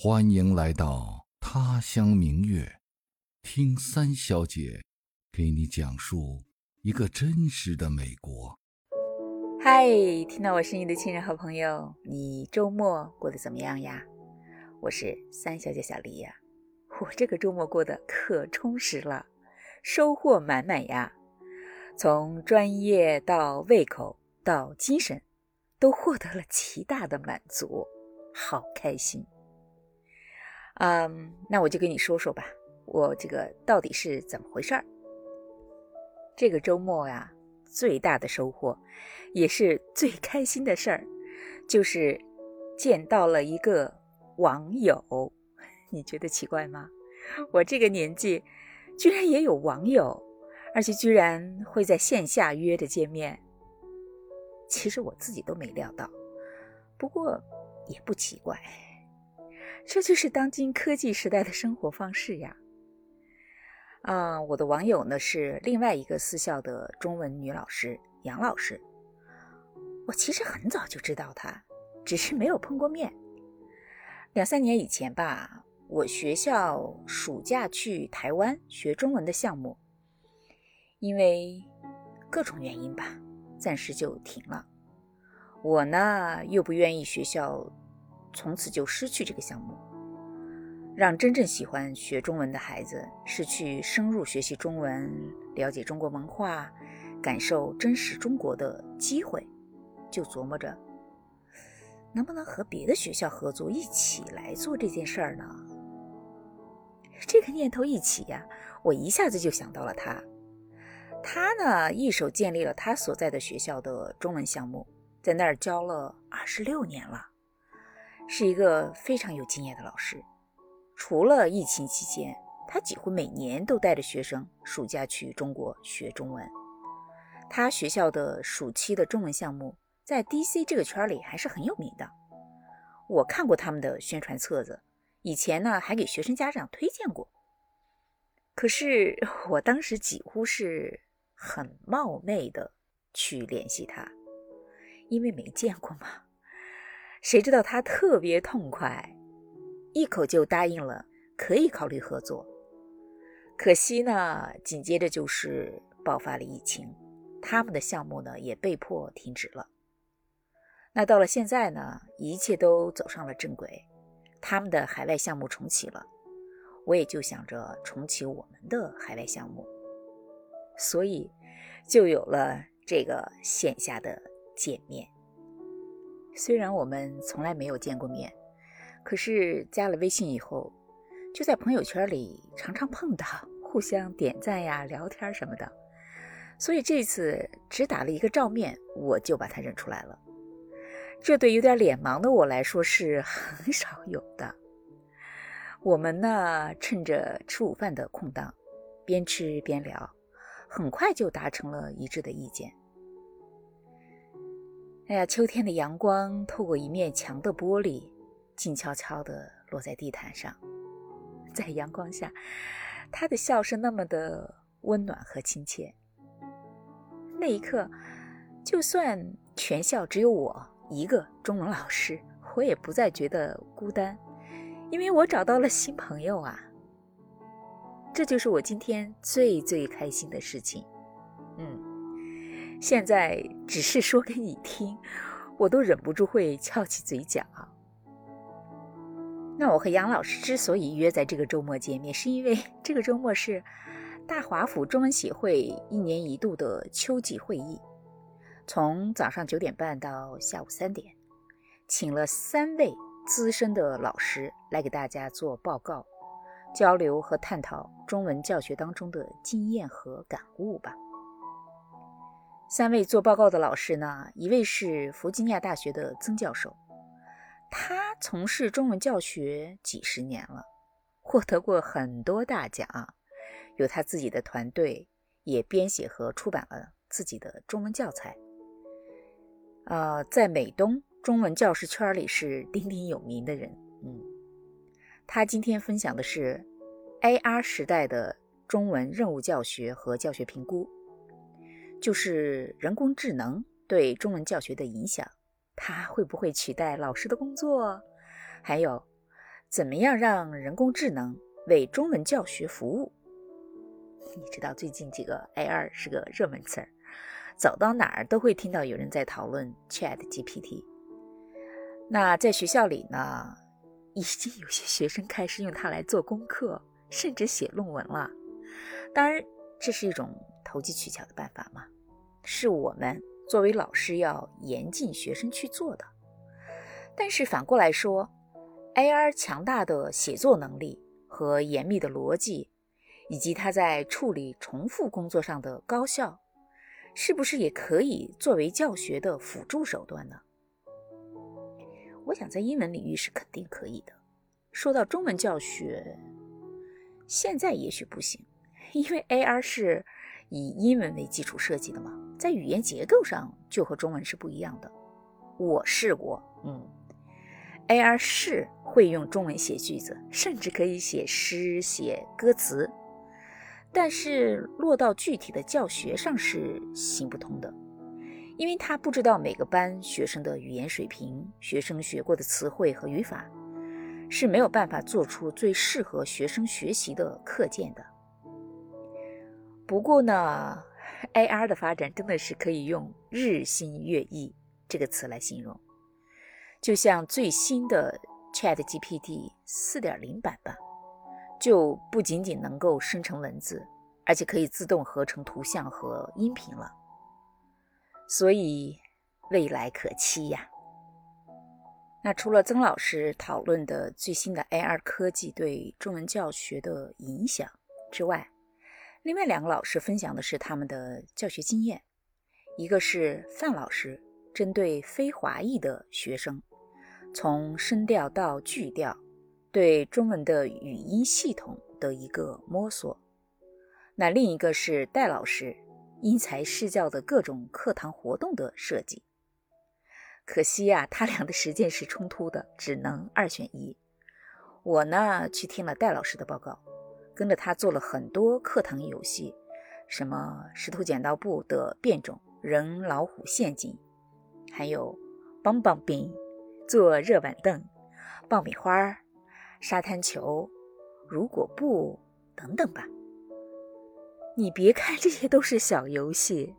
欢迎来到他乡明月，听三小姐给你讲述一个真实的美国。嗨，听到我声音的亲人和朋友，你周末过得怎么样呀？我是三小姐小黎呀，我这个周末过得可充实了，收获满满呀，从专业到胃口到精神，都获得了极大的满足，好开心。嗯，那我就跟你说说吧，我这个到底是怎么回事儿？这个周末呀，最大的收获，也是最开心的事儿，就是见到了一个网友。你觉得奇怪吗？我这个年纪，居然也有网友，而且居然会在线下约着见面。其实我自己都没料到，不过也不奇怪。这就是当今科技时代的生活方式呀！啊，我的网友呢是另外一个私校的中文女老师杨老师。我其实很早就知道她，只是没有碰过面。两三年以前吧，我学校暑假去台湾学中文的项目，因为各种原因吧，暂时就停了。我呢又不愿意学校。从此就失去这个项目，让真正喜欢学中文的孩子失去深入学习中文、了解中国文化、感受真实中国的机会，就琢磨着能不能和别的学校合作，一起来做这件事儿呢？这个念头一起呀，我一下子就想到了他。他呢，一手建立了他所在的学校的中文项目，在那儿教了二十六年了。是一个非常有经验的老师。除了疫情期间，他几乎每年都带着学生暑假去中国学中文。他学校的暑期的中文项目在 DC 这个圈里还是很有名的。我看过他们的宣传册子，以前呢还给学生家长推荐过。可是我当时几乎是很冒昧的去联系他，因为没见过嘛。谁知道他特别痛快，一口就答应了，可以考虑合作。可惜呢，紧接着就是爆发了疫情，他们的项目呢也被迫停止了。那到了现在呢，一切都走上了正轨，他们的海外项目重启了，我也就想着重启我们的海外项目，所以就有了这个线下的见面。虽然我们从来没有见过面，可是加了微信以后，就在朋友圈里常常碰到，互相点赞呀、聊天什么的。所以这次只打了一个照面，我就把他认出来了。这对有点脸盲的我来说是很少有的。我们呢，趁着吃午饭的空档，边吃边聊，很快就达成了一致的意见。哎呀，秋天的阳光透过一面墙的玻璃，静悄悄地落在地毯上，在阳光下，他的笑是那么的温暖和亲切。那一刻，就算全校只有我一个中文老师，我也不再觉得孤单，因为我找到了新朋友啊！这就是我今天最最开心的事情。现在只是说给你听，我都忍不住会翘起嘴角。那我和杨老师之所以约在这个周末见面，是因为 这个周末是大华府中文协会一年一度的秋季会议，从早上九点半到下午三点，请了三位资深的老师来给大家做报告、交流和探讨中文教学当中的经验和感悟吧。三位做报告的老师呢，一位是弗吉尼亚大学的曾教授，他从事中文教学几十年了，获得过很多大奖，有他自己的团队，也编写和出版了自己的中文教材。呃，在美东中文教师圈里是鼎鼎有名的人。嗯，他今天分享的是 AR 时代的中文任务教学和教学评估。就是人工智能对中文教学的影响，它会不会取代老师的工作？还有，怎么样让人工智能为中文教学服务？你知道最近这个 AI 是个热门词儿，走到哪儿都会听到有人在讨论 ChatGPT。那在学校里呢，已经有些学生开始用它来做功课，甚至写论文了。当然，这是一种投机取巧的办法吗，是我们作为老师要严禁学生去做的。但是反过来说，AI 强大的写作能力和严密的逻辑，以及它在处理重复工作上的高效，是不是也可以作为教学的辅助手段呢？我想在英文领域是肯定可以的。说到中文教学，现在也许不行，因为 AI 是以英文为基础设计的嘛，在语言结构上就和中文是不一样的。我试过，嗯，AI 是会用中文写句子，甚至可以写诗、写歌词，但是落到具体的教学上是行不通的。因为他不知道每个班学生的语言水平、学生学过的词汇和语法，是没有办法做出最适合学生学习的课件的。不过呢，AR 的发展真的是可以用“日新月异”这个词来形容。就像最新的 ChatGPT 4.0版吧，就不仅仅能够生成文字，而且可以自动合成图像和音频了。所以未来可期呀。那除了曾老师讨论的最新的 AR 科技对中文教学的影响之外，另外两个老师分享的是他们的教学经验。一个是范老师针对非华裔的学生，从声调到句调，对中文的语音系统的一个摸索。那另一个是戴老师。因材施教的各种课堂活动的设计，可惜呀，他俩的实践是冲突的，只能二选一。我呢，去听了戴老师的报告，跟着他做了很多课堂游戏，什么石头剪刀布的变种人老虎陷阱，还有棒棒冰、坐热板凳、爆米花、沙滩球、如果不等等吧。你别看这些都是小游戏，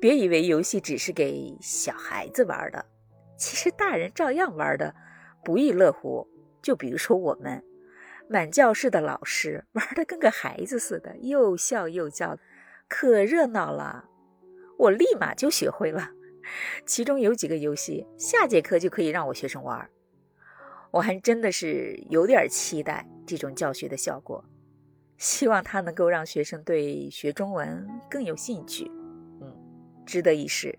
别以为游戏只是给小孩子玩的，其实大人照样玩的不亦乐乎。就比如说我们满教室的老师玩的跟个孩子似的，又笑又叫，可热闹了。我立马就学会了，其中有几个游戏，下节课就可以让我学生玩。我还真的是有点期待这种教学的效果。希望他能够让学生对学中文更有兴趣，嗯，值得一试。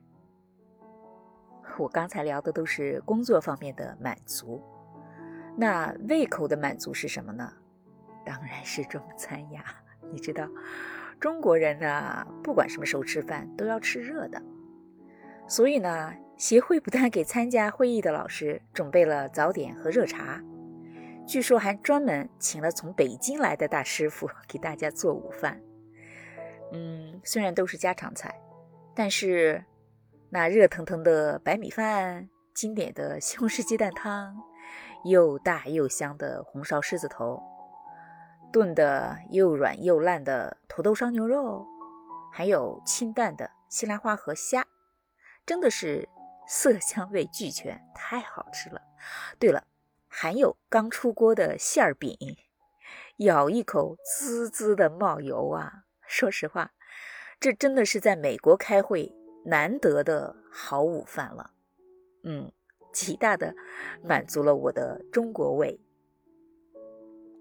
我刚才聊的都是工作方面的满足，那胃口的满足是什么呢？当然是中餐呀！你知道，中国人呢，不管什么时候吃饭都要吃热的，所以呢，协会不但给参加会议的老师准备了早点和热茶。据说还专门请了从北京来的大师傅给大家做午饭。嗯，虽然都是家常菜，但是那热腾腾的白米饭、经典的西红柿鸡蛋汤、又大又香的红烧狮子头、炖的又软又烂的土豆烧牛肉，还有清淡的西兰花和虾，真的是色香味俱全，太好吃了。对了。还有刚出锅的馅儿饼，咬一口滋滋的冒油啊！说实话，这真的是在美国开会难得的好午饭了。嗯，极大的满足了我的中国胃。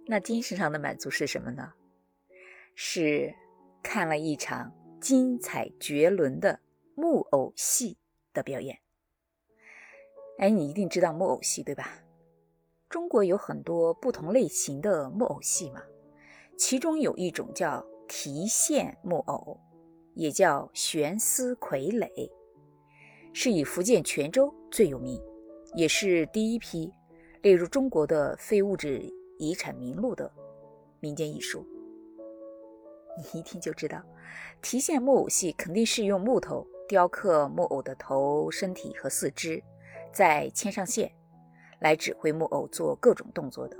那精神上的满足是什么呢？是看了一场精彩绝伦的木偶戏的表演。哎，你一定知道木偶戏对吧？中国有很多不同类型的木偶戏嘛，其中有一种叫提线木偶，也叫悬丝傀儡，是以福建泉州最有名，也是第一批列入中国的非物质遗产名录的民间艺术。你一听就知道，提线木偶戏肯定是用木头雕刻木偶的头、身体和四肢，再牵上线。来指挥木偶做各种动作的，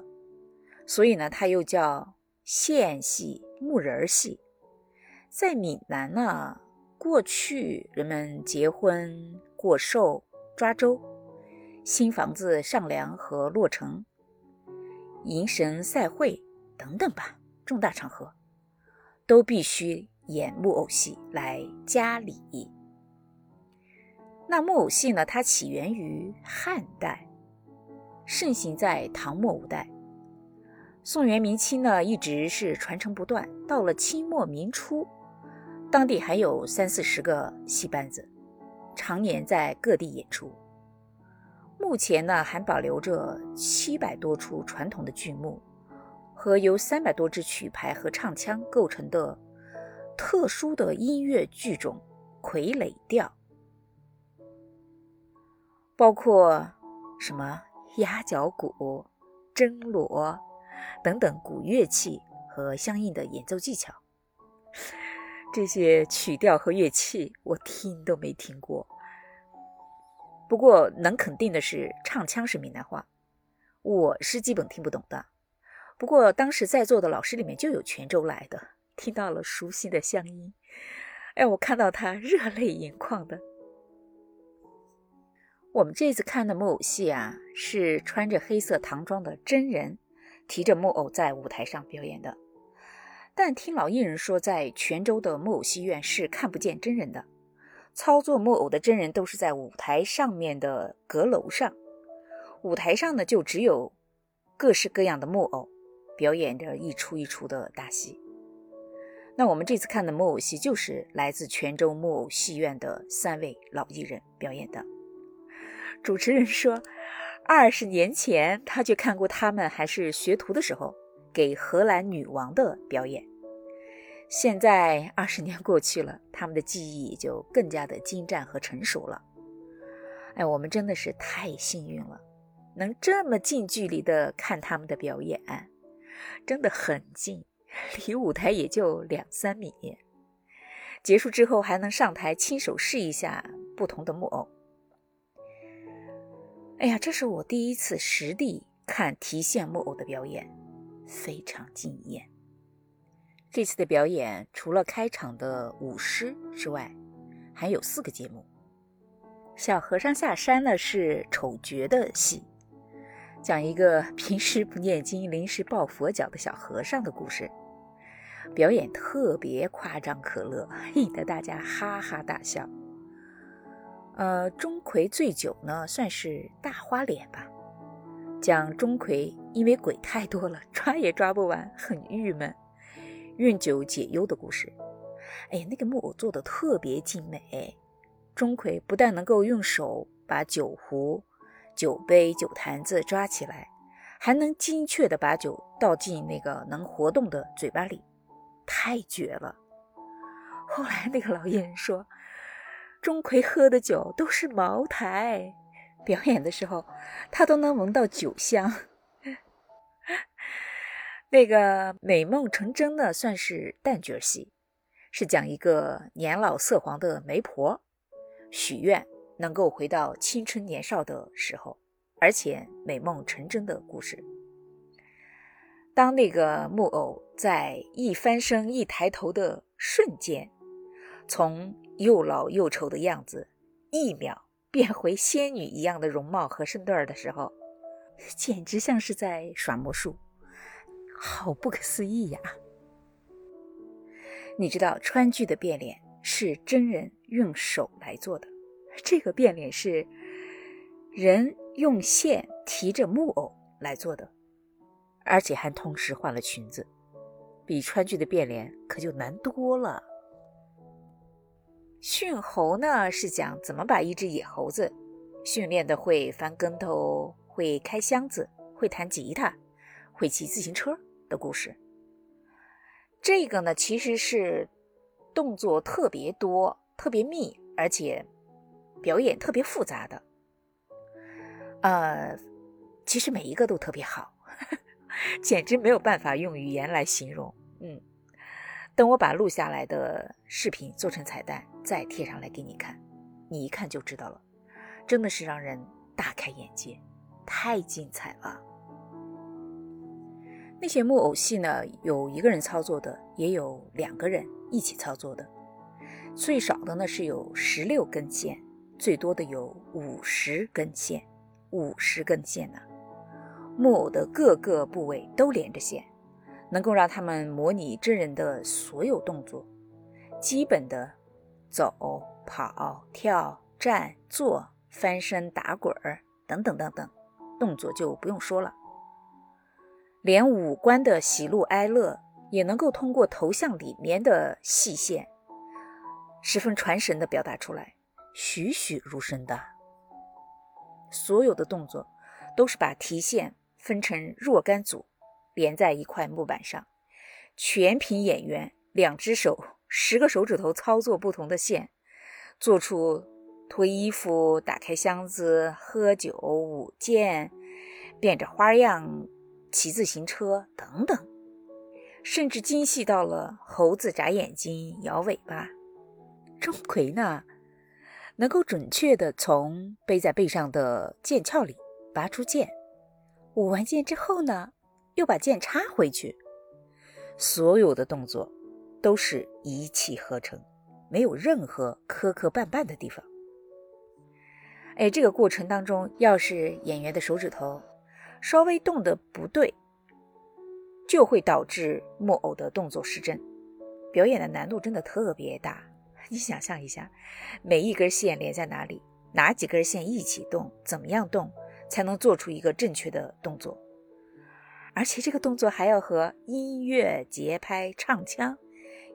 所以呢，它又叫线戏、木人戏。在闽南呢，过去人们结婚、过寿、抓周、新房子上梁和落成、迎神赛会等等吧，重大场合都必须演木偶戏来加礼。那木偶戏呢，它起源于汉代，盛行在唐末五代。宋元明清呢，一直是传承不断。到了清末明初。当地还有三四十个戏班子，常年在各地演出。目前呢，还保留着七百多出传统的剧目，和由三百多支曲牌和唱腔构成的特殊的音乐剧种——傀儡调，包括什么鸭脚鼓、筝锣等等古乐器和相应的演奏技巧。这些曲调和乐器我听都没听过，不过能肯定的是，唱腔是闽南话，我是基本听不懂的。不过当时在座的老师里面就有泉州来的，听到了熟悉的乡音，哎，我看到他热泪盈眶的。我们这次看的木偶戏啊，是穿着黑色唐装的真人，提着木偶在舞台上表演的。但听老艺人说，在泉州的木偶戏院是看不见真人的，操作木偶的真人都是在舞台上面的阁楼上，舞台上呢就只有各式各样的木偶，表演着一出一出的大戏。那我们这次看的木偶戏就是来自泉州木偶戏院的三位老艺人表演的。主持人说，二十年前他去看过他们还是学徒的时候。给荷兰女王的表演，现在二十年过去了，他们的技艺就更加的精湛和成熟了。哎，我们真的是太幸运了，能这么近距离的看他们的表演，真的很近，离舞台也就两三米。结束之后还能上台亲手试一下不同的木偶。哎呀，这是我第一次实地看提线木偶的表演。非常惊艳。这次的表演除了开场的舞狮之外，还有四个节目。小和尚下山呢是丑角的戏，讲一个 平时不念经、临时抱佛脚的小和尚的故事。表演特别夸张可乐，引得大家哈哈大笑。呃，钟馗醉酒呢，算是大花脸吧。讲钟馗因为鬼太多了，抓也抓不完，很郁闷，运酒解忧的故事。哎呀，那个木偶做的特别精美。钟馗不但能够用手把酒壶、酒杯、酒坛子抓起来，还能精确的把酒倒进那个能活动的嘴巴里，太绝了。后来那个老艺人说，钟馗喝的酒都是茅台。表演的时候，他都能闻到酒香。那个美梦成真的算是旦角戏，是讲一个年老色黄的媒婆许愿能够回到青春年少的时候，而且美梦成真的故事。当那个木偶在一翻身、一抬头的瞬间，从又老又丑的样子，一秒。变回仙女一样的容貌和身段的时候，简直像是在耍魔术，好不可思议呀！你知道川剧的变脸是真人用手来做的，这个变脸是人用线提着木偶来做的，而且还同时换了裙子，比川剧的变脸可就难多了。驯猴呢，是讲怎么把一只野猴子训练的会翻跟头、会开箱子、会弹吉他、会骑自行车的故事。这个呢，其实是动作特别多、特别密，而且表演特别复杂的。呃，其实每一个都特别好，简直没有办法用语言来形容。嗯。等我把录下来的视频做成彩蛋，再贴上来给你看，你一看就知道了，真的是让人大开眼界，太精彩了。那些木偶戏呢，有一个人操作的，也有两个人一起操作的。最少的呢是有十六根线，最多的有五十根线。五十根线呢，木偶的各个部位都连着线，能够让他们模拟真人的所有动作，基本的走、跑、跳、站、坐、翻身、打滚儿等等等等动作就不用说了。连五官的喜怒哀乐也能够通过头像里面的细线，十分传神的表达出来，栩栩如生的。所有的动作都是把提线分成若干组，连在一块木板上，全凭演员两只手、十个手指头操作不同的线，做出脱衣服、打开箱子、喝酒、舞剑、变着花样。骑自行车等等，甚至精细到了猴子眨眼睛、摇尾巴。钟馗呢，能够准确地从背在背上的剑鞘里拔出剑，舞完剑之后呢，又把剑插回去。所有的动作都是一气呵成，没有任何磕磕绊绊的地方。哎，这个过程当中，要是演员的手指头。稍微动的不对，就会导致木偶的动作失真，表演的难度真的特别大。你想象一下，每一根线连在哪里，哪几根线一起动，怎么样动才能做出一个正确的动作？而且这个动作还要和音乐节拍、唱腔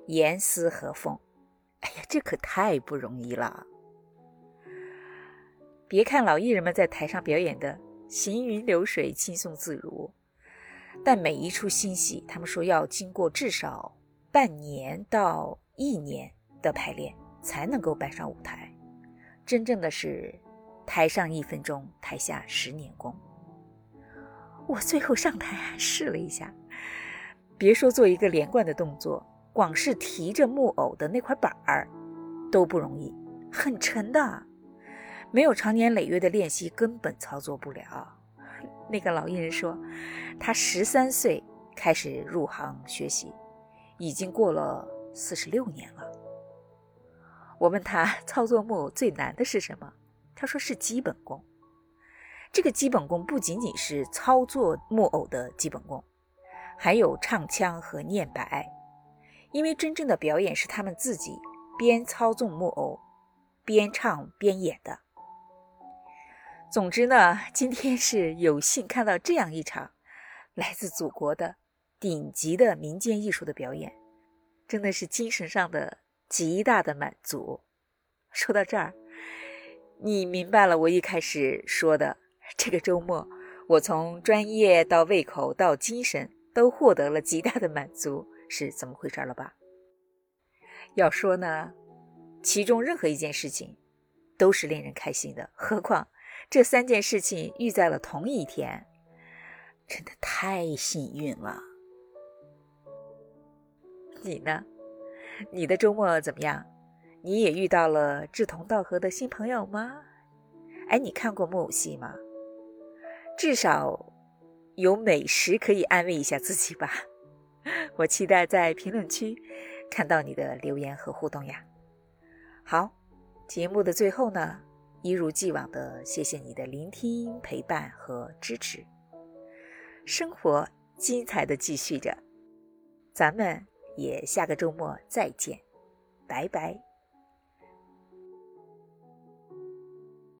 严丝合缝。哎呀，这可太不容易了！别看老艺人们在台上表演的。行云流水，轻松自如。但每一出新戏，他们说要经过至少半年到一年的排练，才能够搬上舞台。真正的是台上一分钟，台下十年功。我最后上台还试了一下，别说做一个连贯的动作，光是提着木偶的那块板儿都不容易，很沉的。没有长年累月的练习，根本操作不了。那个老艺人说，他十三岁开始入行学习，已经过了四十六年了。我问他操作木偶最难的是什么，他说是基本功。这个基本功不仅仅是操作木偶的基本功，还有唱腔和念白，因为真正的表演是他们自己边操纵木偶，边唱边演的。总之呢，今天是有幸看到这样一场来自祖国的顶级的民间艺术的表演，真的是精神上的极大的满足。说到这儿，你明白了我一开始说的这个周末，我从专业到胃口到精神都获得了极大的满足是怎么回事了吧？要说呢，其中任何一件事情都是令人开心的，何况。这三件事情遇在了同一天，真的太幸运了。你呢？你的周末怎么样？你也遇到了志同道合的新朋友吗？哎，你看过木偶戏吗？至少有美食可以安慰一下自己吧。我期待在评论区看到你的留言和互动呀。好，节目的最后呢？一如既往的谢谢你的聆听、陪伴和支持。生活精彩的继续着，咱们也下个周末再见，拜拜。